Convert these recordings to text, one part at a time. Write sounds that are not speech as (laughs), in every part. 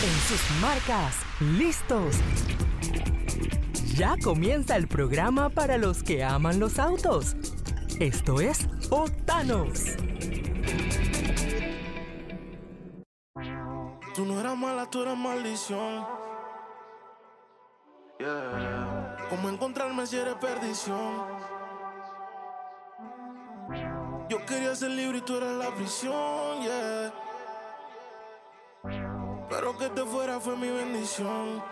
En sus marcas, listos. Ya comienza el programa para los que aman los autos. Esto es Octanos. Tú no eras mala, tú eras maldición. Yeah. ¿Cómo encontrarme si eres perdición? Yo quería ser libre y tú eras la prisión, yeah. Que te fuera fue mi bendición.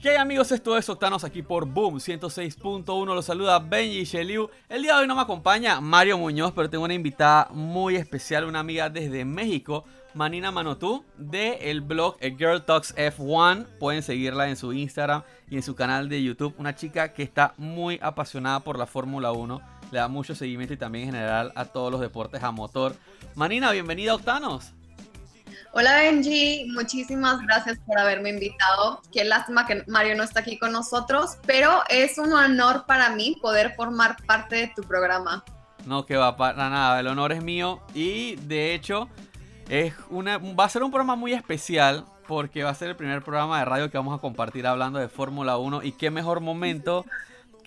¿Qué amigos? Esto es Octanos aquí por Boom 106.1. Los saluda Benji Sheliu. El día de hoy no me acompaña Mario Muñoz, pero tengo una invitada muy especial, una amiga desde México, Manina Manotú, de el blog Girl Talks F1. Pueden seguirla en su Instagram y en su canal de YouTube. Una chica que está muy apasionada por la Fórmula 1. Le da mucho seguimiento y también en general a todos los deportes a motor. Manina, bienvenida a Octanos. Hola Benji, muchísimas gracias por haberme invitado. Qué lástima que Mario no está aquí con nosotros, pero es un honor para mí poder formar parte de tu programa. No, que va para nada, el honor es mío y de hecho es una, va a ser un programa muy especial porque va a ser el primer programa de radio que vamos a compartir hablando de Fórmula 1 y qué mejor momento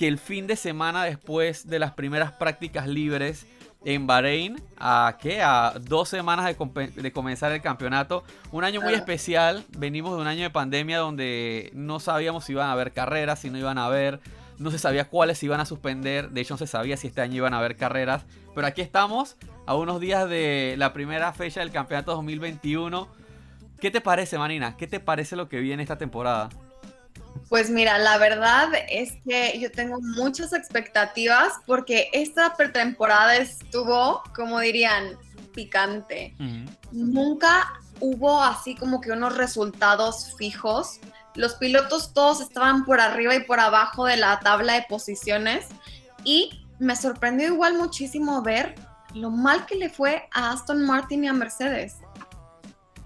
que el fin de semana después de las primeras prácticas libres en Bahrein a qué a dos semanas de, comenzar el campeonato. Un año muy especial. Venimos de un año de pandemia donde no sabíamos si iban a haber carreras si no iban a haber. No se sabía cuáles se iban a suspender. De hecho no se sabía si este año iban a haber carreras. Pero aquí estamos a unos días de la primera fecha del campeonato 2021 ¿qué te parece Marina? ¿qué te parece lo que viene esta temporada? Pues mira, la verdad es que yo tengo muchas expectativas porque esta pretemporada estuvo, como dirían, picante. Nunca hubo así como que unos resultados fijos. Los pilotos todos estaban por arriba y por abajo de la tabla de posiciones y me sorprendió igual muchísimo ver lo mal que le fue a Aston Martin y a Mercedes.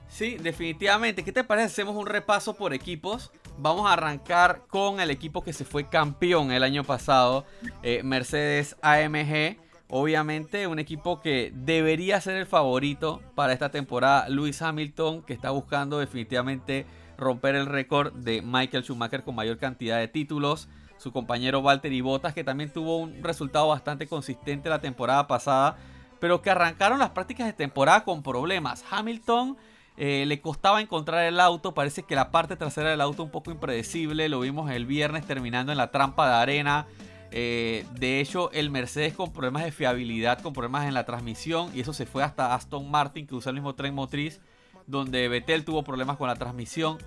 Sí, definitivamente. ¿Qué te parece? Hacemos un repaso por equipos Vamos a arrancar con el equipo que se fue campeón el año pasado, eh, Mercedes AMG. Obviamente un equipo que debería ser el favorito para esta temporada. Lewis Hamilton, que está buscando definitivamente romper el récord de Michael Schumacher con mayor cantidad de títulos. Su compañero Valtteri Bottas, que también tuvo un resultado bastante consistente la temporada pasada, pero que arrancaron las prácticas de temporada con problemas. Hamilton eh, le costaba encontrar el auto, parece que la parte trasera del auto un poco impredecible, lo vimos el viernes terminando en la trampa de arena. Eh, de hecho, el Mercedes con problemas de fiabilidad, con problemas en la transmisión, y eso se fue hasta Aston Martin, que usa el mismo tren motriz, donde Vettel tuvo problemas con la transmisión.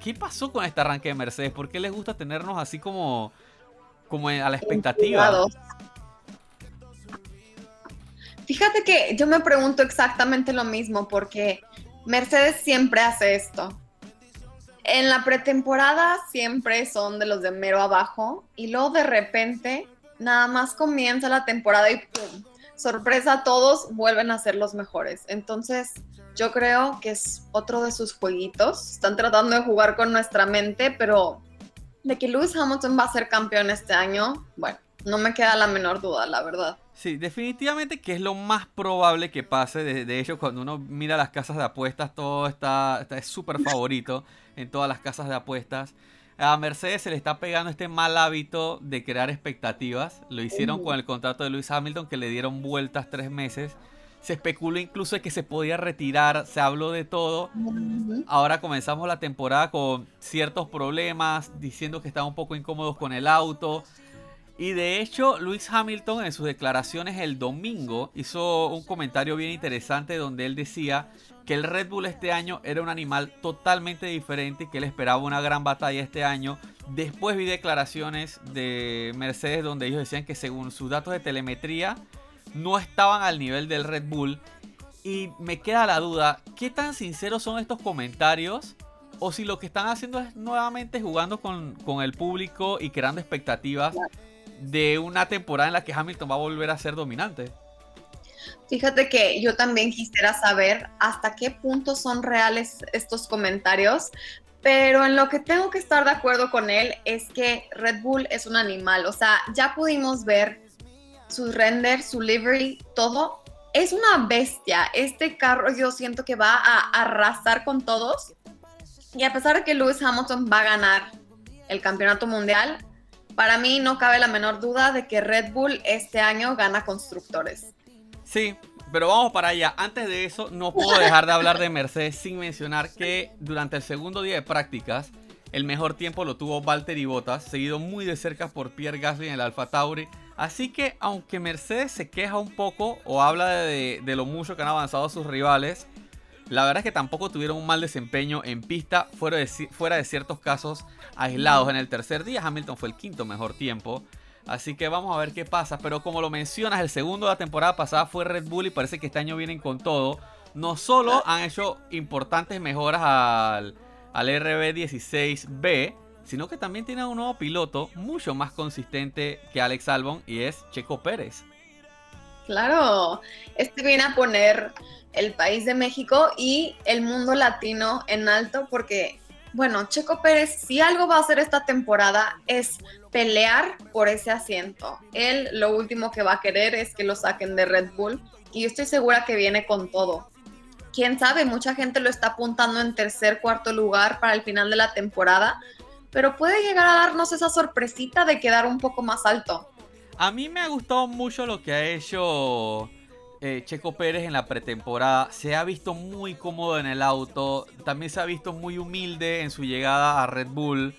¿Qué pasó con este arranque de Mercedes? ¿Por qué les gusta tenernos así como, como a la expectativa? Fíjate que yo me pregunto exactamente lo mismo, porque Mercedes siempre hace esto. En la pretemporada siempre son de los de mero abajo y luego de repente nada más comienza la temporada y ¡pum! Sorpresa a todos, vuelven a ser los mejores. Entonces yo creo que es otro de sus jueguitos. Están tratando de jugar con nuestra mente, pero de que Lewis Hamilton va a ser campeón este año, bueno, no me queda la menor duda, la verdad. Sí, definitivamente que es lo más probable que pase. De, hecho, cuando uno mira las casas de apuestas, todo está, está es súper favorito (laughs) en todas las casas de apuestas. A Mercedes se le está pegando este mal hábito de crear expectativas. Lo hicieron con el contrato de Lewis Hamilton, que le dieron vueltas tres meses. Se especuló incluso de que se podía retirar, se habló de todo. Ahora comenzamos la temporada con ciertos problemas, diciendo que estaban un poco incómodos con el auto. Y de hecho, Luis Hamilton en sus declaraciones el domingo hizo un comentario bien interesante donde él decía que el Red Bull este año era un animal totalmente diferente y que él esperaba una gran batalla este año. Después vi declaraciones de Mercedes donde ellos decían que según sus datos de telemetría no estaban al nivel del Red Bull. Y me queda la duda, ¿qué tan sinceros son estos comentarios? O si lo que están haciendo es nuevamente jugando con, con el público y creando expectativas de una temporada en la que Hamilton va a volver a ser dominante. Fíjate que yo también quisiera saber hasta qué punto son reales estos comentarios, pero en lo que tengo que estar de acuerdo con él es que Red Bull es un animal, o sea, ya pudimos ver sus renders, su livery, todo es una bestia. Este carro yo siento que va a arrasar con todos. Y a pesar de que Lewis Hamilton va a ganar el campeonato mundial, para mí no cabe la menor duda de que Red Bull este año gana constructores. Sí, pero vamos para allá. Antes de eso, no puedo dejar de hablar de Mercedes sin mencionar que durante el segundo día de prácticas, el mejor tiempo lo tuvo Valtteri Bottas, seguido muy de cerca por Pierre Gasly en el Alfa Tauri. Así que, aunque Mercedes se queja un poco o habla de, lo mucho que han avanzado sus rivales, la verdad es que tampoco tuvieron un mal desempeño en pista, fuera de, fuera de ciertos casos aislados. En el tercer día, Hamilton fue el quinto mejor tiempo. Así que vamos a ver qué pasa. Pero como lo mencionas, el segundo de la temporada pasada fue Red Bull y parece que este año vienen con todo. No solo han hecho importantes mejoras al, al RB16B, sino que también tienen un nuevo piloto mucho más consistente que Alex Albon y es Checo Pérez. Claro, este viene a poner el país de México y el mundo latino en alto porque bueno, Checo Pérez, si algo va a hacer esta temporada es pelear por ese asiento. Él lo último que va a querer es que lo saquen de Red Bull y estoy segura que viene con todo. Quién sabe, mucha gente lo está apuntando en tercer, cuarto lugar para el final de la temporada, pero puede llegar a darnos esa sorpresita de quedar un poco más alto. A mí me ha gustado mucho lo que ha hecho eh, Checo Pérez en la pretemporada se ha visto muy cómodo en el auto, también se ha visto muy humilde en su llegada a Red Bull.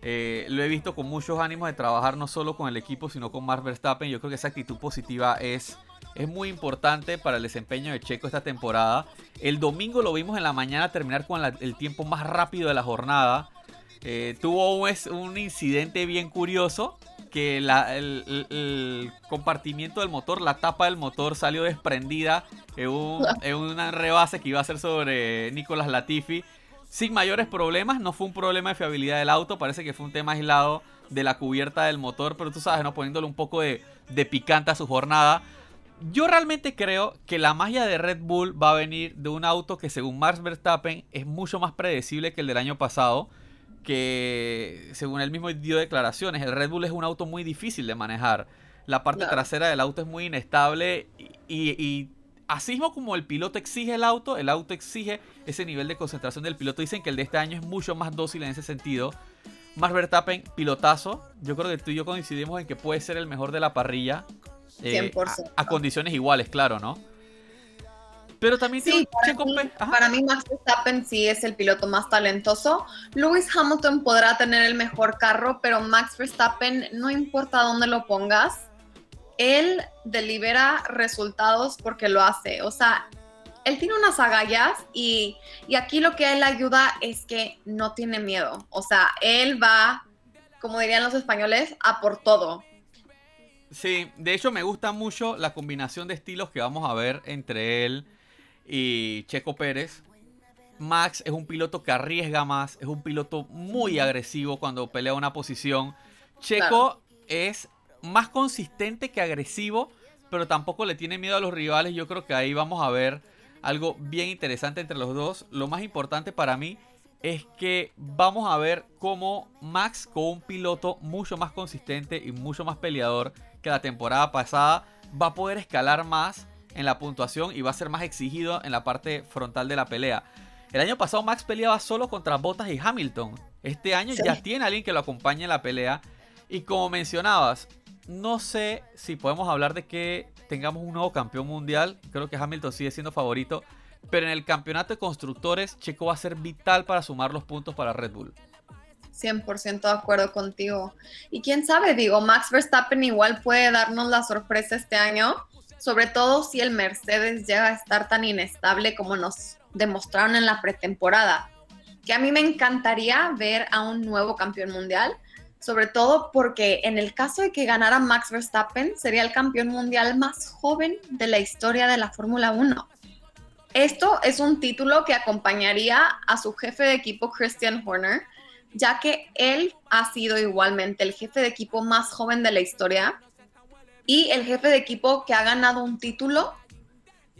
Eh, lo he visto con muchos ánimos de trabajar no solo con el equipo, sino con Max Verstappen. Yo creo que esa actitud positiva es, es muy importante para el desempeño de Checo esta temporada. El domingo lo vimos en la mañana terminar con el tiempo más rápido de la jornada. Eh, tuvo un, un incidente bien curioso que el, compartimiento del motor, la tapa del motor salió desprendida en, un, en una rebase que iba a ser sobre Nicolás Latifi. Sin mayores problemas, no fue un problema de fiabilidad del auto, parece que fue un tema aislado de la cubierta del motor, pero tú sabes, ¿no? Poniéndole un poco de, de picante a su jornada. Yo realmente creo que la magia de Red Bull va a venir de un auto que según Max Verstappen es mucho más predecible que el del año pasado que según él mismo dio declaraciones, el Red Bull es un auto muy difícil de manejar. La parte trasera del auto es muy inestable y, así mismo como el piloto exige el auto, el auto exige ese nivel de concentración del piloto. Dicen que el de este año es mucho más dócil en ese sentido. Max Verstappen, pilotazo. Yo creo que tú y yo coincidimos en que puede ser el mejor de la parrilla. Eh, a condiciones iguales, claro, ¿no? Pero también sí, para, mí, Max Verstappen sí es el piloto más talentoso. Lewis Hamilton podrá tener el mejor carro, pero Max Verstappen, no importa dónde lo pongas, él delibera resultados porque lo hace. O sea, él tiene unas agallas y, y aquí lo que él ayuda es que no tiene miedo. O sea, él va, como dirían los españoles, a por todo. Sí, de hecho me gusta mucho la combinación de estilos que vamos a ver entre él y Checo Pérez. Max es un piloto que arriesga más, es un piloto muy agresivo cuando pelea una posición. Checo es más consistente que agresivo, pero tampoco le tiene miedo a los rivales. Yo creo que ahí vamos a ver algo bien interesante entre los dos. Lo más importante para mí es que vamos a ver cómo Max con un piloto mucho más consistente y mucho más peleador que la temporada pasada va a poder escalar más en la puntuación y va a ser más exigido en la parte frontal de la pelea. El año pasado Max peleaba solo contra Bottas y Hamilton. Este año ya tiene alguien que lo acompañe en la pelea. Y como mencionabas, no sé si podemos hablar de que tengamos un nuevo campeón mundial. Creo que Hamilton sigue siendo favorito. Pero en el campeonato de constructores, Checo va a ser vital para sumar los puntos para Red Bull. 100% de acuerdo contigo. Y quién sabe, digo, Max Verstappen igual puede darnos la sorpresa este año sobre todo si el Mercedes llega a estar tan inestable como nos demostraron en la pretemporada. Que a mí me encantaría ver a un nuevo campeón mundial, sobre todo porque en el caso de que ganara Max Verstappen, sería el campeón mundial más joven de la historia de la Fórmula 1. Esto es un título que acompañaría a su jefe de equipo Christian Horner, ya que él ha sido igualmente el jefe de equipo más joven de la historia y el jefe de equipo que ha ganado un título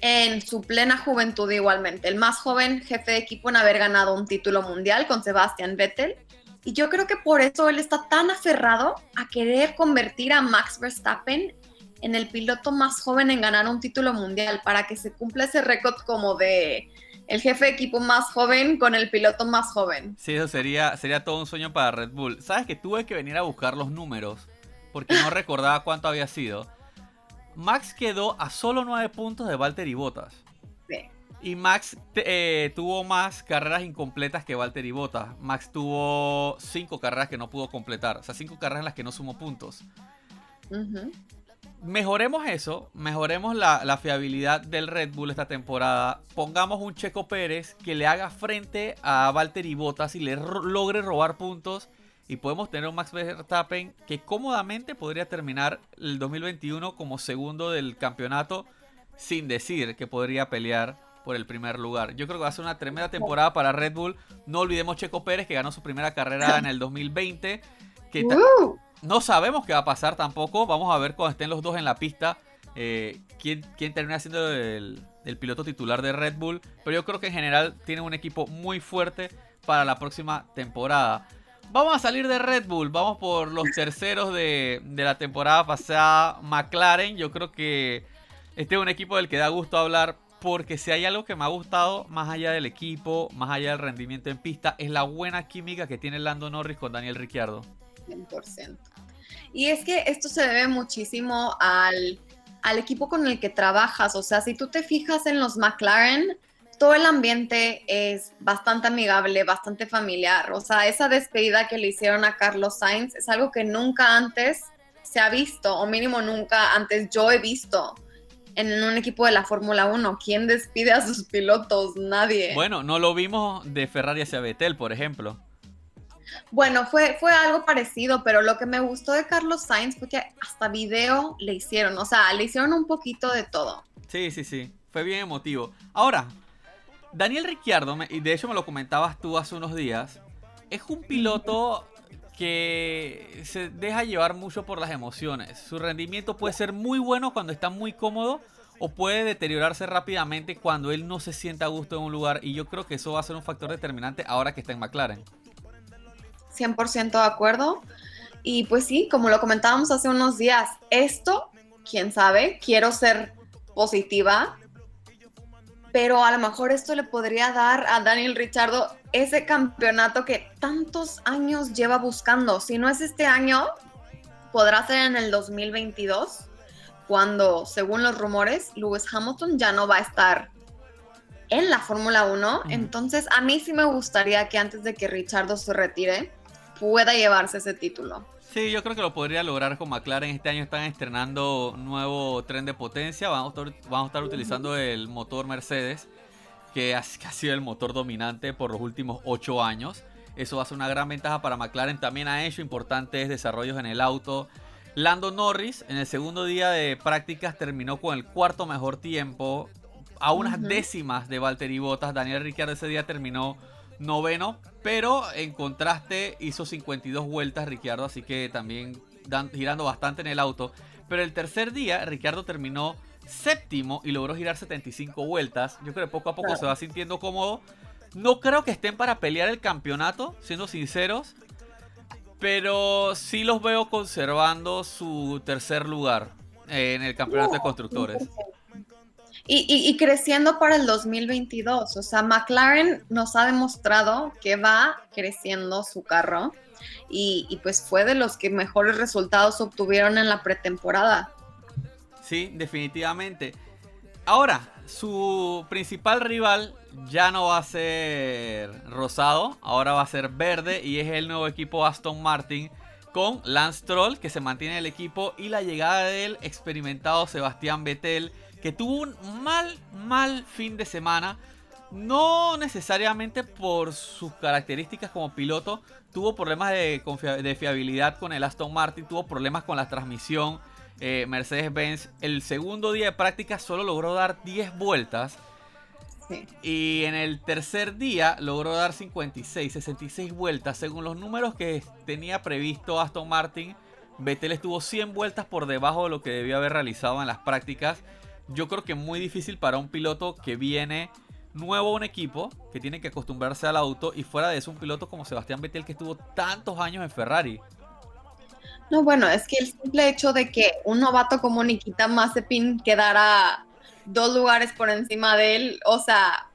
en su plena juventud igualmente, el más joven jefe de equipo en haber ganado un título mundial con Sebastian Vettel. Y yo creo que por eso él está tan aferrado a querer convertir a Max Verstappen en el piloto más joven en ganar un título mundial para que se cumpla ese récord como de el jefe de equipo más joven con el piloto más joven. Sí, eso sería, sería todo un sueño para Red Bull. ¿Sabes que tuve que venir a buscar los números? Porque no recordaba cuánto había sido. Max quedó a solo 9 puntos de Valtteri Bottas. Sí. Y Max eh, tuvo más carreras incompletas que Valtteri Bottas. Max tuvo 5 carreras que no pudo completar. O sea, 5 carreras en las que no sumó puntos. Mejoremos eso, mejoremos la, la fiabilidad del Red Bull esta temporada. Pongamos un Checo Pérez que le haga frente a Valtteri Bottas y le ro- logre robar puntos. Y podemos tener un Max Verstappen que cómodamente podría terminar el 2021 como segundo del campeonato, sin decir que podría pelear por el primer lugar. Yo creo que va a ser una tremenda temporada para Red Bull. No olvidemos Checo Pérez que ganó su primera carrera en el 2020. Que no sabemos qué va a pasar tampoco. Vamos a ver cuando estén los dos en la pista. eh, quién, quién termina siendo el, el piloto titular de Red Bull. Pero yo creo que en general tienen un equipo muy fuerte para la próxima temporada. Vamos a salir de Red Bull. Vamos por los terceros de, la temporada pasada. McLaren. Yo creo que este es un equipo del que da gusto hablar. Porque si hay algo que me ha gustado, más allá del equipo, más allá del rendimiento en pista, es la buena química que tiene Lando Norris con Daniel Ricciardo. 100%. Y es que esto se debe muchísimo al, al equipo con el que trabajas. O sea, si tú te fijas en los McLaren, todo el ambiente es bastante amigable, bastante familiar. O sea, esa despedida que le hicieron a Carlos Sainz es algo que nunca antes se ha visto, o mínimo nunca antes yo he visto en un equipo de la Fórmula 1. ¿Quién despide a sus pilotos? Nadie. Bueno, no lo vimos de Ferrari hacia Vettel, por ejemplo. Bueno, fue, fue algo parecido, pero lo que me gustó de Carlos Sainz fue que hasta video le hicieron, o sea, le hicieron un poquito de todo. Sí, sí, sí. Fue bien emotivo. Ahora, Daniel Ricciardo, y de hecho me lo comentabas tú hace unos días, es un piloto que se deja llevar mucho por las emociones. Su rendimiento puede ser muy bueno cuando está muy cómodo o puede deteriorarse rápidamente cuando él no se sienta a gusto en un lugar y yo creo que eso va a ser un factor determinante ahora que está en McLaren. 100% de acuerdo. Y pues sí, como lo comentábamos hace unos días, esto, quién sabe, quiero ser positiva, pero a lo mejor esto le podría dar a Daniel Richardo ese campeonato que tantos años lleva buscando. Si no es este año, podrá ser en el 2022, cuando, según los rumores, Lewis Hamilton ya no va a estar en la Fórmula 1. Ujú. Entonces, a mí sí me gustaría que antes de que Richardo se retire, pueda llevarse ese título. Sí, yo creo que lo podría lograr con McLaren. Este año están estrenando nuevo tren de potencia. Vamos a estar, vamos a estar utilizando el motor Mercedes, que ha, que ha sido el motor dominante por los últimos 8 años. Eso va a ser una gran ventaja para McLaren. También ha hecho importantes desarrollos en el auto. Lando Norris en el segundo día de prácticas terminó con el cuarto mejor tiempo. A unas décimas de Valtteri Bottas. Daniel Ricciardo ese día terminó noveno, pero en contraste hizo 52 vueltas Ricciardo, así que también dan- girando bastante en el auto. Pero el tercer día Ricciardo terminó séptimo y logró girar 75 vueltas. Yo creo que poco a poco Claro. se va sintiendo cómodo. No creo que estén para pelear el campeonato, siendo sinceros. Pero sí los veo conservando su tercer lugar eh, en el campeonato de constructores. Y, y- creciendo para el 2022. O sea, McLaren nos ha demostrado que va creciendo su carro y, y pues fue de los que mejores resultados obtuvieron en la pretemporada. Sí, definitivamente. Ahora, su principal rival ya no va a ser rosado, ahora va a ser verde y es el nuevo equipo Aston Martin con Lance Troll que se mantiene en el equipo y la llegada del experimentado Sebastián Vettel que tuvo un mal, mal fin de semana. No necesariamente por sus características como piloto, tuvo problemas de, de fiabilidad con el Aston Martin, tuvo problemas con la transmisión. eh, Mercedes-Benz el segundo día de práctica solo logró dar 10 vueltas Sí. y en el tercer día logró dar 56, 66 vueltas. Según los números que tenía previsto Aston Martin, Vettel estuvo 100 vueltas por debajo de lo que debió haber realizado en las prácticas. Yo creo que muy difícil para un piloto que viene nuevo a un equipo, que tiene que acostumbrarse al auto y fuera de eso un piloto como Sebastián Vettel que estuvo tantos años en Ferrari. No, bueno, es que el simple hecho de que un novato como Nikita Mazepin quedara dos lugares por encima de él, o sea,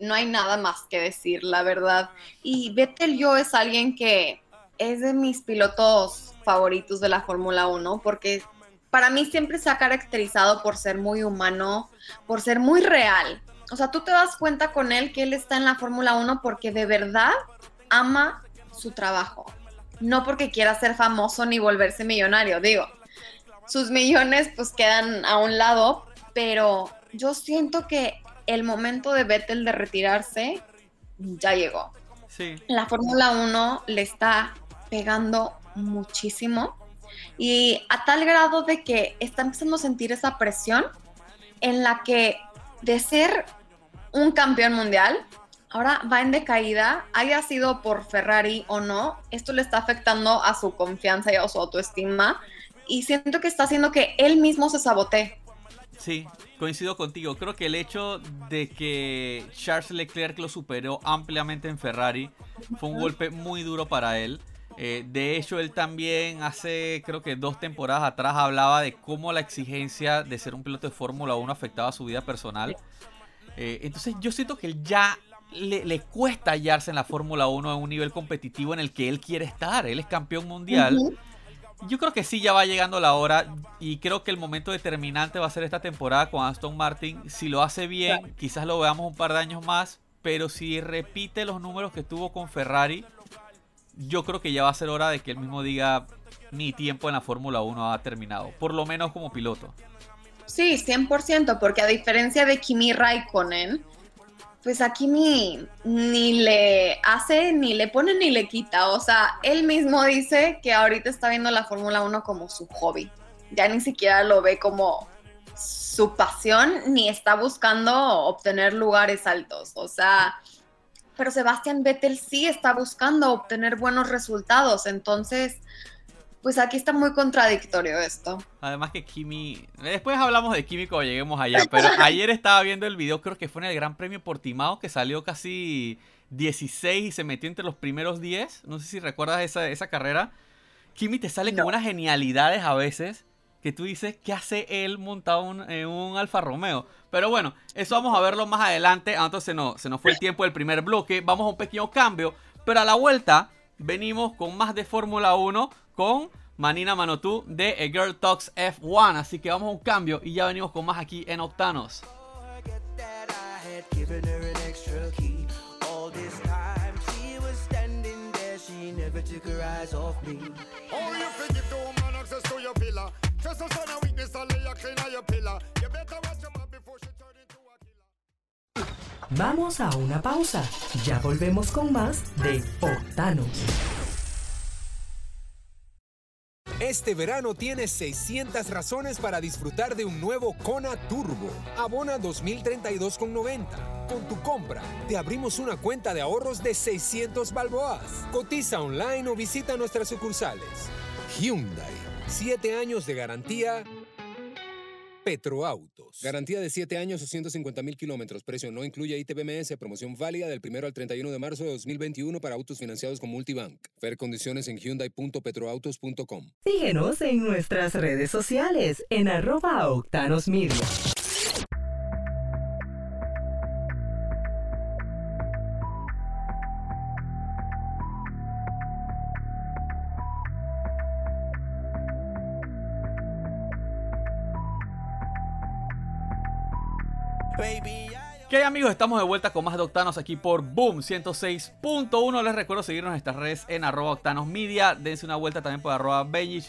no hay nada más que decir, la verdad. Y Vettel yo es alguien que es de mis pilotos favoritos de la Fórmula 1 porque para mí siempre se ha caracterizado por ser muy humano, por ser muy real. O sea, tú te das cuenta con él que él está en la Fórmula 1 porque de verdad ama su trabajo, no porque quiera ser famoso ni volverse millonario, digo. Sus millones pues quedan a un lado, pero yo siento que el momento de Vettel de retirarse ya llegó. Sí. La Fórmula 1 le está pegando muchísimo y a tal grado de que está empezando a sentir esa presión en la que de ser un campeón mundial, ahora va en decaída, haya sido por Ferrari o no, esto le está afectando a su confianza y a su autoestima y siento que está haciendo que él mismo se sabotee. Sí, coincido contigo. Creo que el hecho de que Charles Leclerc lo superó ampliamente en Ferrari fue un golpe muy duro para él. Eh, de hecho, él también hace, creo que dos temporadas atrás, hablaba de cómo la exigencia de ser un piloto de Fórmula 1 afectaba su vida personal. Eh, entonces yo siento que él ya le, cuesta hallarse en la Fórmula 1 a un nivel competitivo en el que él quiere estar. Él es campeón mundial. Yo creo que sí, ya va llegando la hora y creo que el momento determinante va a ser esta temporada con Aston Martin. Si lo hace bien, quizás lo veamos un par de años más, pero si repite los números que tuvo con Ferrari, yo creo que ya va a ser hora de que él mismo diga mi tiempo en la Fórmula 1 ha terminado, por lo menos como piloto. Sí, 100%, porque a diferencia de Kimi Raikkonen, pues a Kimi ni le hace, ni le pone, ni le quita. O sea, él mismo dice que ahorita está viendo la Fórmula 1 como su hobby. Ya ni siquiera lo ve como su pasión, ni está buscando obtener lugares altos. O sea, pero Sebastián Vettel sí está buscando obtener buenos resultados, entonces, pues aquí está muy contradictorio esto. Además que Kimi, después hablamos de Kimi cuando lleguemos allá, pero (laughs) ayer estaba viendo el video, creo que fue en el Gran Premio Portimao, que salió casi 16 y se metió entre los primeros 10, no sé si recuerdas esa, esa carrera. Kimi te sale con unas genialidades a veces que tú dices, ¿qué hace él montado en un Alfa Romeo? Pero bueno, eso vamos a verlo más adelante. Ah, entonces no, se nos fue el tiempo del primer bloque. Vamos a un pequeño cambio. Pero a la vuelta venimos con más de Fórmula 1 con Manina Manotú de A Girl Talks F1. Así que vamos a un cambio y ya venimos con más aquí en Octanos. Vamos a una pausa. Ya volvemos con más de Octanos. Este verano tienes 600 razones para disfrutar de un nuevo Kona Turbo. Abona 2032,90. Con tu compra, te abrimos una cuenta de ahorros de 600 balboas. Cotiza online o visita nuestras sucursales. Hyundai. 7 años de garantía Petroautos. Garantía de 7 años o 150 mil kilómetros. Precio no incluye ITBMS. Promoción válida del 1 al 31 de marzo de 2021 para autos financiados con Multibank. Ver condiciones en hyundai.petroautos.com. Síguenos en nuestras redes sociales en arroba Octanos Media. ¿Qué amigos? Estamos de vuelta con más de Octanos aquí por Boom 106.1. Les recuerdo seguirnos en nuestras redes en arroba Octanos Media. Dense una vuelta también por arroba Benji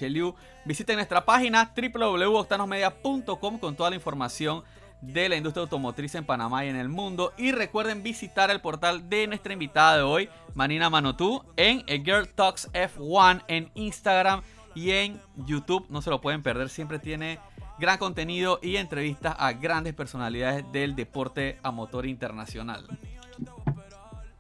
Visiten nuestra página www.octanosmedia.com con toda la información de la industria automotriz en Panamá y en el mundo. Y recuerden visitar el portal de nuestra invitada de hoy, Manina Manotú, en A Girl Talks F1 en Instagram y en YouTube. No se lo pueden perder, siempre tiene gran contenido y entrevistas a grandes personalidades del deporte a motor internacional.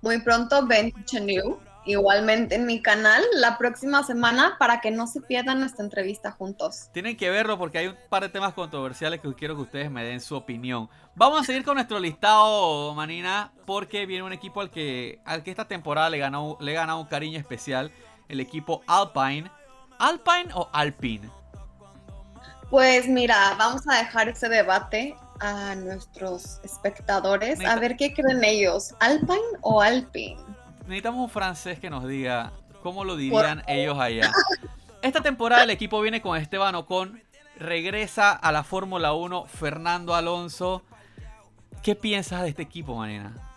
Muy pronto ven New, igualmente en mi canal la próxima semana para que no se pierdan nuestra entrevista juntos. Tienen que verlo porque hay un par de temas controversiales que quiero que ustedes me den su opinión. Vamos a seguir con nuestro listado, Manina, porque viene un equipo al que, al que esta temporada le ganó, le ganado un cariño especial, el equipo Alpine ¿Alpine o Alpine? Pues mira, vamos a dejar ese debate a nuestros espectadores a ver qué creen ellos, Alpine o Alpine. Necesitamos un francés que nos diga cómo lo dirían ellos allá. Esta temporada el equipo viene con Esteban Ocon, regresa a la Fórmula 1 Fernando Alonso. ¿Qué piensas de este equipo, Marina?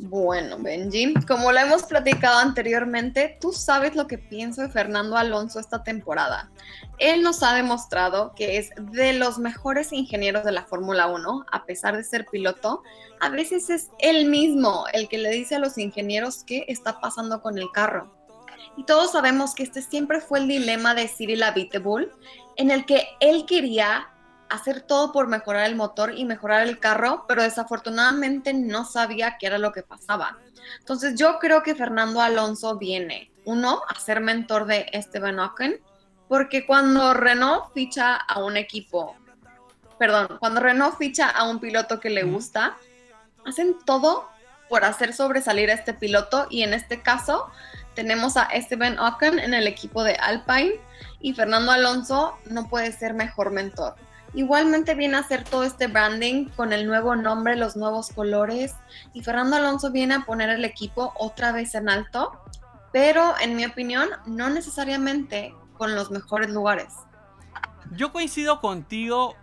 Bueno, Benji, como lo hemos platicado anteriormente, tú sabes lo que pienso de Fernando Alonso esta temporada. Él nos ha demostrado que es de los mejores ingenieros de la Fórmula 1, a pesar de ser piloto. A veces es él mismo el que le dice a los ingenieros qué está pasando con el carro. Y todos sabemos que este siempre fue el dilema de Cyril Abiteboul, en el que él quería hacer todo por mejorar el motor y mejorar el carro, pero desafortunadamente no sabía qué era lo que pasaba. Entonces yo creo que Fernando Alonso viene, uno, a ser mentor de Esteban Ocon, porque cuando Renault ficha a un equipo, perdón, cuando Renault ficha a un piloto que le gusta, hacen todo por hacer sobresalir a este piloto y en este caso tenemos a Esteban Ocon en el equipo de Alpine y Fernando Alonso no puede ser mejor mentor. Igualmente viene a hacer todo este branding con el nuevo nombre, los nuevos colores. Y Fernando Alonso viene a poner el equipo otra vez en alto, pero en mi opinión, no necesariamente con los mejores lugares. Yo coincido contigo,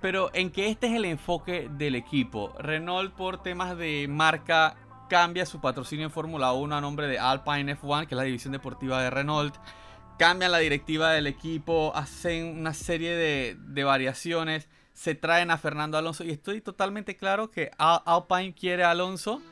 pero en que este es el enfoque del equipo. Renault por temas de marca cambia su patrocinio en Fórmula 1 a nombre de Alpine F1, que es la división deportiva de Renault cambian la directiva del equipo, hacen una serie de, variaciones, se traen a Fernando Alonso y estoy totalmente claro que Alpine quiere a Alonso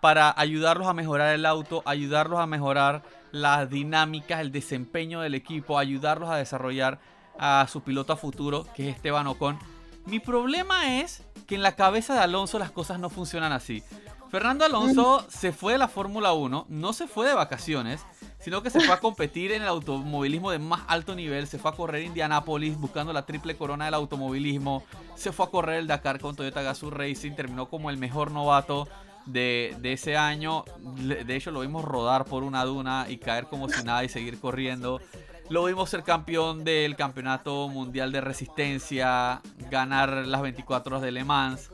para ayudarlos a mejorar el auto, ayudarlos a mejorar las dinámicas, el desempeño del equipo, ayudarlos a desarrollar a su piloto a futuro, que es Esteban Ocon. Mi problema es que en la cabeza de Alonso las cosas no funcionan así. Fernando Alonso se fue de la Fórmula 1, no se fue de vacaciones, sino que se fue a competir en el automovilismo de más alto nivel, se fue a correr Indianápolis buscando la triple corona del automovilismo, se fue a correr el Dakar con Toyota Gazoo Racing, terminó como el mejor novato de, ese año, de hecho lo vimos rodar por una duna y caer como si nada y seguir corriendo. Lo vimos ser campeón del campeonato mundial de resistencia, ganar las 24 horas de Le Mans.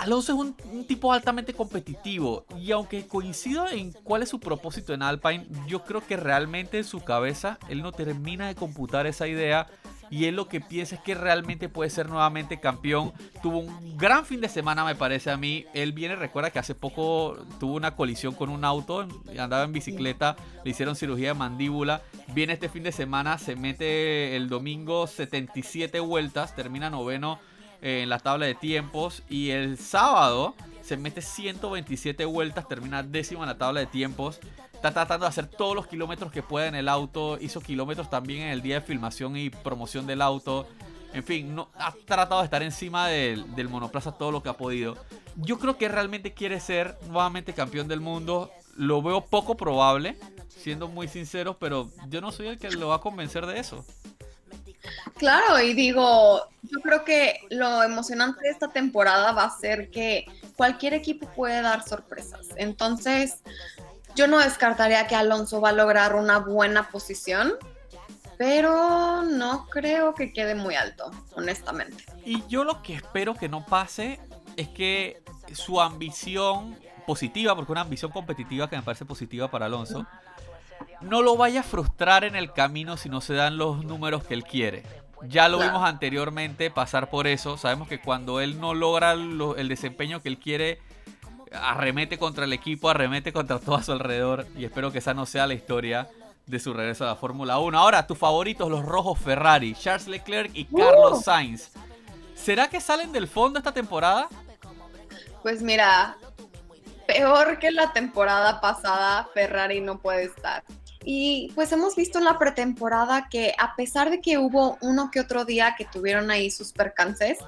Alonso es un, tipo altamente competitivo y aunque coincido en cuál es su propósito en Alpine, yo creo que realmente en su cabeza él no termina de computar esa idea y él lo que piensa es que realmente puede ser nuevamente campeón. Tuvo un gran fin de semana me parece a mí. Él viene, recuerda que hace poco tuvo una colisión con un auto, andaba en bicicleta, le hicieron cirugía de mandíbula. Viene este fin de semana, se mete el domingo 77 vueltas, termina noveno en la tabla de tiempos. Y el sábado se mete 127 vueltas, termina décimo en la tabla de tiempos. Está tratando de hacer todos los kilómetros que pueda en el auto. Hizo kilómetros también en el día de filmación y promoción del auto. En fin, ha tratado de estar encima del, del monoplaza todo lo que ha podido. Yo creo que realmente quiere ser nuevamente campeón del mundo. Lo veo poco probable, siendo muy sincero, pero yo no soy el que lo va a convencer de eso. Claro, y digo, yo creo que lo emocionante de esta temporada va a ser que cualquier equipo puede dar sorpresas. Entonces, yo no descartaría que Alonso va a lograr una buena posición, pero no creo que quede muy alto, honestamente. Y yo lo que espero que no pase es que su ambición positiva, porque una ambición competitiva que me parece positiva para Alonso, no lo vaya a frustrar en el camino si no se dan los números que él quiere. Ya lo vimos anteriormente pasar por eso. Sabemos que cuando él no logra el desempeño que él quiere, arremete contra el equipo, arremete contra todo a su alrededor. Y espero que esa no sea la historia de su regreso a la Fórmula 1. Ahora, tus favoritos, los rojos Ferrari, Charles Leclerc y Carlos uh. Sainz. ¿Será que salen del fondo esta temporada? Pues mira, peor que la temporada pasada, Ferrari no puede estar. Y pues hemos visto en la pretemporada que a pesar de que hubo uno que otro día que tuvieron ahí sus percances,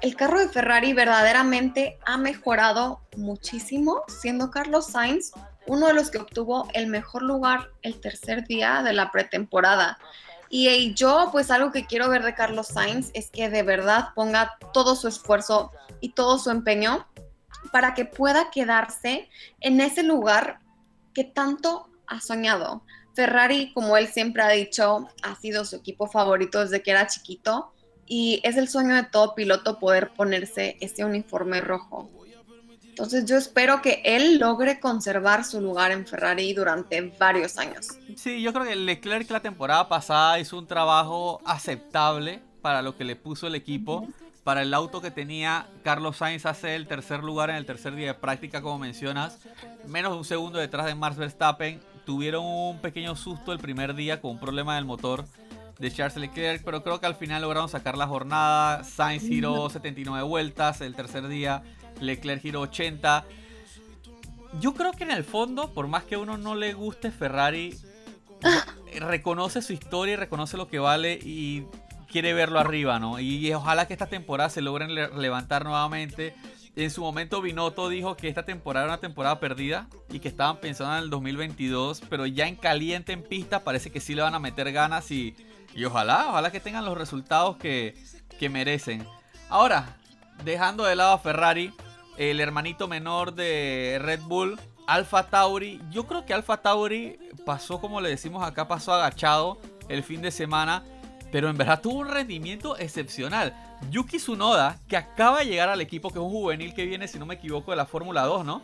el carro de Ferrari verdaderamente ha mejorado muchísimo, siendo Carlos Sainz uno de los que obtuvo el mejor lugar el tercer día de la pretemporada. Y, yo, pues algo que quiero ver de Carlos Sainz es que de verdad ponga todo su esfuerzo y todo su empeño para que pueda quedarse en ese lugar que tanto ha soñado. Ferrari, como él siempre ha dicho, ha sido su equipo favorito desde que era chiquito y es el sueño de todo piloto poder ponerse este uniforme rojo. Entonces yo espero que él logre conservar su lugar en Ferrari durante varios años. Sí, yo creo que Leclerc la temporada pasada hizo un trabajo aceptable para lo que le puso el equipo. Para el auto que tenía, Carlos Sainz hace el tercer lugar en el tercer día de práctica, como mencionas. Menos de un segundo detrás de Max Verstappen. Tuvieron un pequeño susto el primer día con un problema del motor de Charles Leclerc, pero creo que al final lograron sacar la jornada. Sainz giró 79 vueltas el tercer día. Leclerc giró 80. Yo creo que en el fondo, por más que a uno no le guste Ferrari, (laughs) reconoce su historia y reconoce lo que vale y quiere verlo arriba, ¿no? Y, ojalá que esta temporada se logren levantar nuevamente. En su momento Binotto dijo que esta temporada era una temporada perdida y que estaban pensando en el 2022, pero ya en caliente en pista parece que sí le van a meter ganas y, y ojalá, ojalá que tengan los resultados que, que merecen. Ahora, dejando de lado a Ferrari, el hermanito menor de Red Bull, Alfa Tauri. Yo creo que Alfa Tauri pasó, como le decimos acá, pasó agachado el fin de semana, pero en verdad tuvo un rendimiento excepcional. Yuki Tsunoda, que acaba de llegar al equipo, que es un juvenil que viene, si no me equivoco, de la Fórmula 2, ¿no?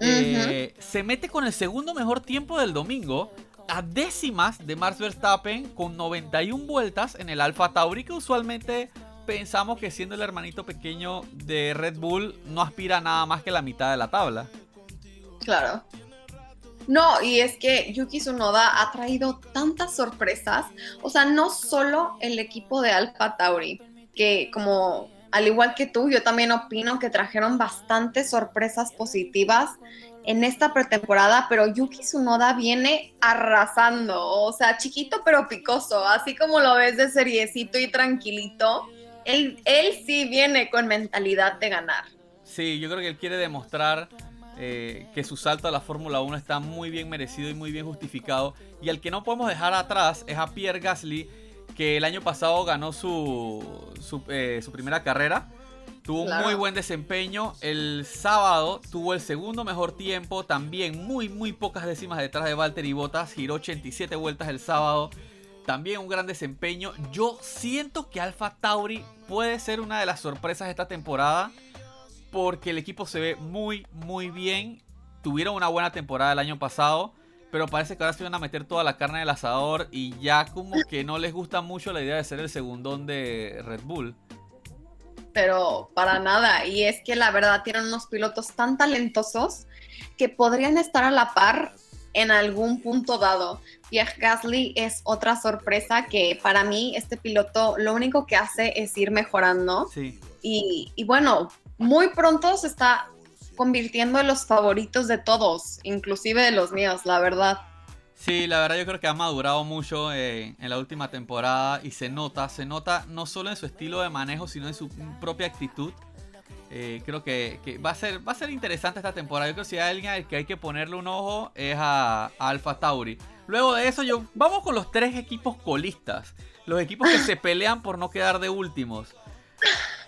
Eh, se mete con el segundo mejor tiempo del domingo, a décimas de Max Verstappen, con 91 vueltas en el Alfa Tauri, que usualmente pensamos que siendo el hermanito pequeño de Red Bull no aspira a nada más que la mitad de la tabla. Claro. No, y es que Yuki Tsunoda ha traído tantas sorpresas. O sea, no solo el equipo de Alpha Tauri, que como al igual que tú, yo también opino que trajeron bastantes sorpresas positivas en esta pretemporada, pero Yuki Tsunoda viene arrasando, o sea, chiquito pero picoso, así como lo ves de seriecito y tranquilito él, sí viene con mentalidad de ganar. Sí, yo creo que él quiere demostrar eh, que su salto a la Fórmula 1 está muy bien merecido y muy bien justificado. Y al que no podemos dejar atrás es a Pierre Gasly, que el año pasado ganó su, su, eh, primera carrera. Tuvo un muy buen desempeño. El sábado tuvo el segundo mejor tiempo. También muy, muy pocas décimas detrás de Valtteri Bottas. Giró 87 vueltas el sábado. También un gran desempeño. Yo siento que Alfa Tauri puede ser una de las sorpresas de esta temporada. Porque el equipo se ve muy, muy bien. Tuvieron una buena temporada el año pasado. Pero parece que ahora se van a meter toda la carne del asador. Y ya como que no les gusta mucho la idea de ser el segundón de Red Bull. Pero para nada. Y es que la verdad tienen unos pilotos tan talentosos que podrían estar a la par en algún punto dado. Pierre Gasly es otra sorpresa que para mí este piloto lo único que hace es ir mejorando. Y, bueno, muy pronto se está convirtiendo en los favoritos de todos, inclusive de los míos, la verdad. Sí, la verdad yo creo que ha madurado mucho eh, en la última temporada y se nota, se nota no solo en su estilo de manejo, sino en su propia actitud. Eh, creo que, va, a ser, va a ser interesante esta temporada. Yo creo que si hay alguien al que hay que ponerle un ojo es a, Alfa Tauri. Luego de eso, yo vamos con los tres equipos colistas. Los equipos que se (laughs) pelean por no quedar de últimos.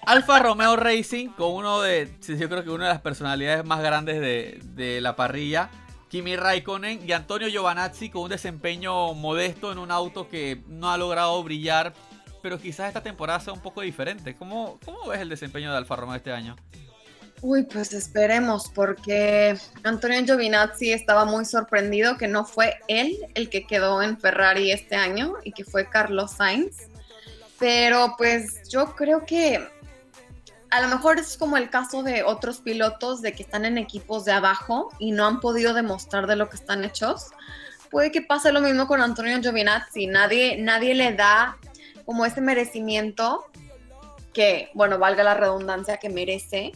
Alfa Romeo Racing, con uno de, yo creo que una de las personalidades más grandes de, de la parrilla. Kimi Raikkonen y Antonio Giovanazzi con un desempeño modesto en un auto que no ha logrado brillar pero quizás esta temporada sea un poco diferente. ¿Cómo, cómo ves el desempeño de Alfa Romeo este año? Uy, pues esperemos, porque Antonio Giovinazzi estaba muy sorprendido que no fue él el que quedó en Ferrari este año y que fue Carlos Sainz. Pero pues yo creo que a lo mejor es como el caso de otros pilotos de que están en equipos de abajo y no han podido demostrar de lo que están hechos. Puede que pase lo mismo con Antonio Giovinazzi. Nadie, nadie le da como ese merecimiento que, bueno, valga la redundancia que merece.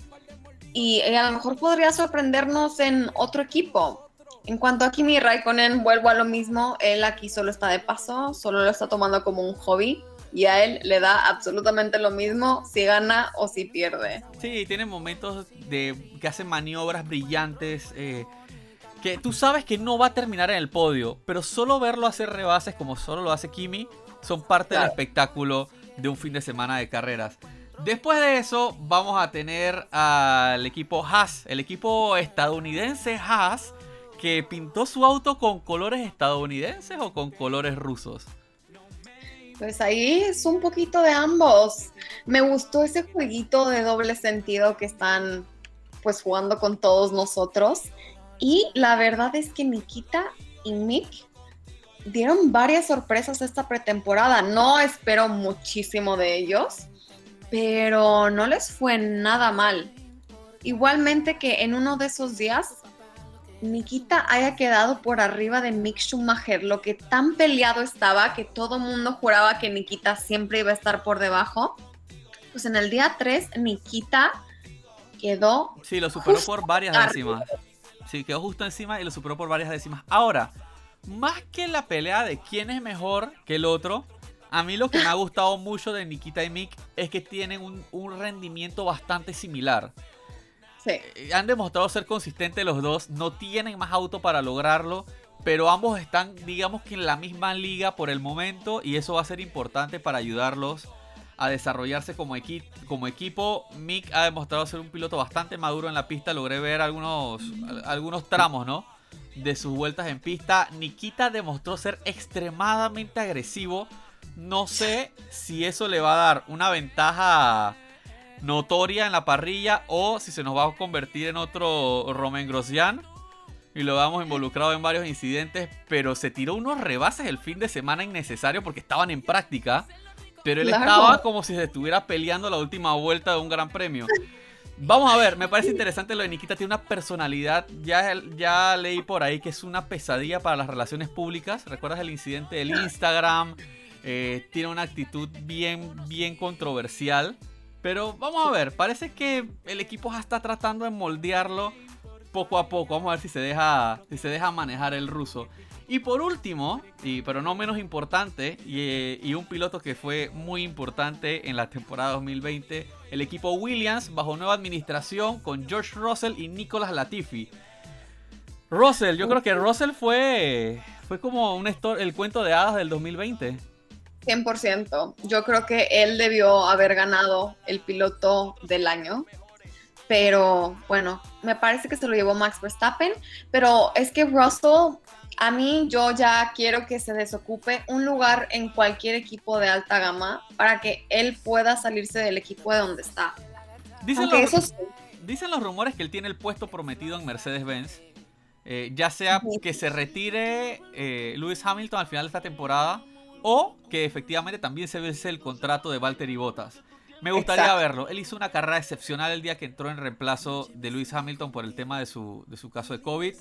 Y a lo mejor podría sorprendernos en otro equipo. En cuanto a Kimi Raikkonen, vuelvo a lo mismo. Él aquí solo está de paso, solo lo está tomando como un hobby. Y a él le da absolutamente lo mismo si gana o si pierde. Sí, tiene momentos de que hace maniobras brillantes. Eh, que tú sabes que no va a terminar en el podio, pero solo verlo hacer rebases como solo lo hace Kimi son parte del espectáculo de un fin de semana de carreras. Después de eso vamos a tener al equipo Haas, el equipo estadounidense Haas, que pintó su auto con colores estadounidenses o con colores rusos. Pues ahí es un poquito de ambos. Me gustó ese jueguito de doble sentido que están pues jugando con todos nosotros. Y la verdad es que Nikita y Mick dieron varias sorpresas esta pretemporada. No espero muchísimo de ellos, pero no les fue nada mal. Igualmente que en uno de esos días Nikita haya quedado por arriba de Mick Schumacher, lo que tan peleado estaba que todo mundo juraba que Nikita siempre iba a estar por debajo. Pues en el día 3, Nikita quedó. Sí, lo superó por varias décimas. Sí, quedó justo encima y lo superó por varias décimas. Ahora, más que la pelea de quién es mejor que el otro, a mí lo que me ha gustado mucho de Nikita y Mick es que tienen un, un rendimiento bastante similar. Eh, han demostrado ser consistentes los dos, no tienen más auto para lograrlo, pero ambos están, digamos que en la misma liga por el momento y eso va a ser importante para ayudarlos a desarrollarse como, como equipo. Mick ha demostrado ser un piloto bastante maduro en la pista, logré ver algunos, algunos tramos, ¿no? De sus vueltas en pista. Nikita demostró ser extremadamente agresivo. No sé si eso le va a dar una ventaja notoria en la parrilla o si se nos va a convertir en otro Romain Grosjean y lo vamos involucrado en varios incidentes, pero se tiró unos rebases el fin de semana innecesario porque estaban en práctica, pero él estaba como si se estuviera peleando la última vuelta de un gran premio. Vamos a ver, me parece interesante lo de Nikita, tiene una personalidad, ya, ya leí por ahí que es una pesadilla para las relaciones públicas, ¿recuerdas el incidente del Instagram? Eh, tiene una actitud bien, bien controversial. Pero vamos a ver, parece que el equipo ya está tratando de moldearlo poco a poco. Vamos a ver si se deja, si se deja manejar el ruso. Y por último, y, pero no menos importante, y, y, un piloto que fue muy importante en la temporada 2020, el equipo Williams bajo nueva administración con George Russell y Nicolas Latifi. Russell, yo creo que Russell fue, fue como un el cuento de hadas del 2020. 100%. Yo creo que él debió haber ganado el piloto del año. Pero bueno, me parece que se lo llevó Max Verstappen. Pero es que Russell, a mí yo ya quiero que se desocupe un lugar en cualquier equipo de alta gama para que él pueda salirse del equipo de donde está. Dicen, los, dicen los rumores que él tiene el puesto prometido en Mercedes-Benz. Eh, ya sea que se retire eh, Lewis Hamilton al final de esta temporada o que efectivamente también se vence el contrato de Valtteri Bottas. Me gustaría verlo. Él hizo una carrera excepcional el día que entró en reemplazo de Lewis Hamilton por el tema de su, de su caso de COVID.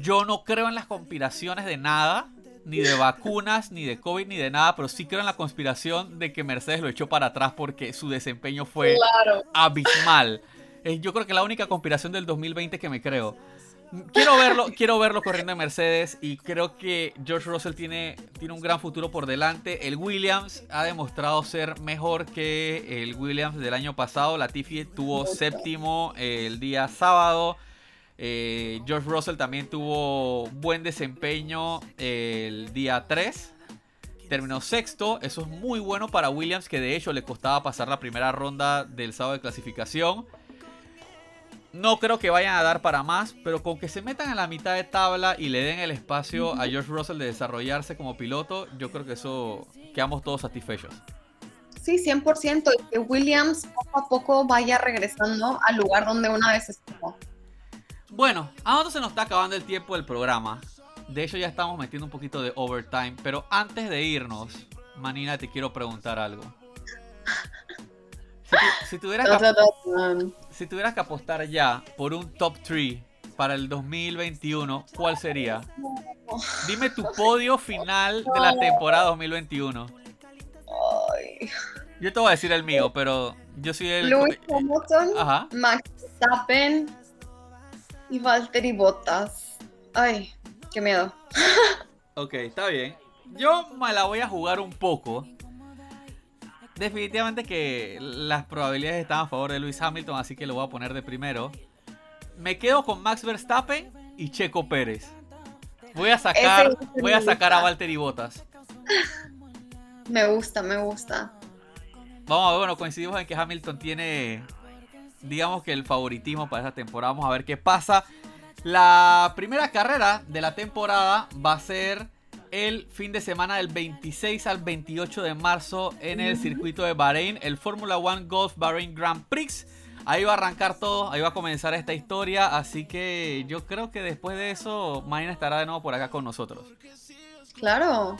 Yo no creo en las conspiraciones de nada, ni de vacunas, ni de COVID, ni de nada, pero sí creo en la conspiración de que Mercedes lo echó para atrás porque su desempeño fue abismal. Yo creo que la única conspiración del 2020 que me creo. Quiero verlo, quiero verlo corriendo en Mercedes y creo que George Russell tiene, tiene un gran futuro por delante. El Williams ha demostrado ser mejor que el Williams del año pasado. La Latifi tuvo séptimo el día sábado. Eh, George Russell también tuvo buen desempeño el día 3. Terminó sexto. Eso es muy bueno para Williams, que de hecho le costaba pasar la primera ronda del sábado de clasificación. No creo que vayan a dar para más, pero con que se metan en la mitad de tabla y le den el espacio a George Russell de desarrollarse como piloto, yo creo que eso quedamos todos satisfechos. Sí, 100%. Y que Williams poco a poco vaya regresando al lugar donde una vez estuvo. Bueno, a nosotros se nos está acabando el tiempo del programa. De hecho, ya estamos metiendo un poquito de overtime. Pero antes de irnos, Manina, te quiero preguntar algo. Si, tuvieras si tuvieras que apostar ya por un top 3 para el 2021, ¿cuál sería? Dime tu podio final de la temporada 2021. Yo te voy a decir el mío, pero yo soy el. Louis Hamilton, Max Verstappen y Valtteri Bottas. Ay, qué miedo. (laughs) ok, está bien. Yo me la voy a jugar un poco definitivamente que las probabilidades están a favor de Luis Hamilton, así que lo voy a poner de primero. Me quedo con Max Verstappen y Checo Pérez. Voy a sacar, voy a sacar a Valtteri Bottas. (laughs) Me gusta, me gusta. Vamos a ver, bueno, coincidimos en que Hamilton tiene, digamos que el favoritismo para esta temporada. Vamos a ver qué pasa. La primera carrera de la temporada va a ser el fin de semana del 26 al 28 de marzo en el circuito de Bahrein, el Fórmula One Golf Bahrein Grand Prix. Ahí va a arrancar todo, ahí va a comenzar esta historia, así que yo creo que después de eso, Marina estará de nuevo por acá con nosotros. Claro,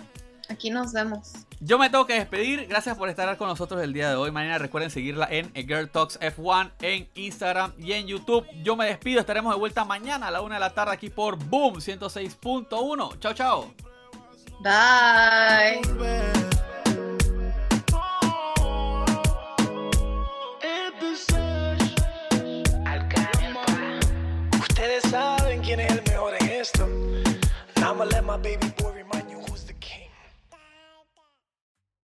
aquí nos vemos. Yo me tengo que despedir, gracias por estar con nosotros el día de hoy. Marina, recuerden seguirla en Girl Talks F1 en Instagram y en YouTube. Yo me despido, estaremos de vuelta mañana a la una de la tarde aquí por Boom 106.1. Chao, chao. Bye. Ustedes saben quién es el mejor en esto. Let my baby boy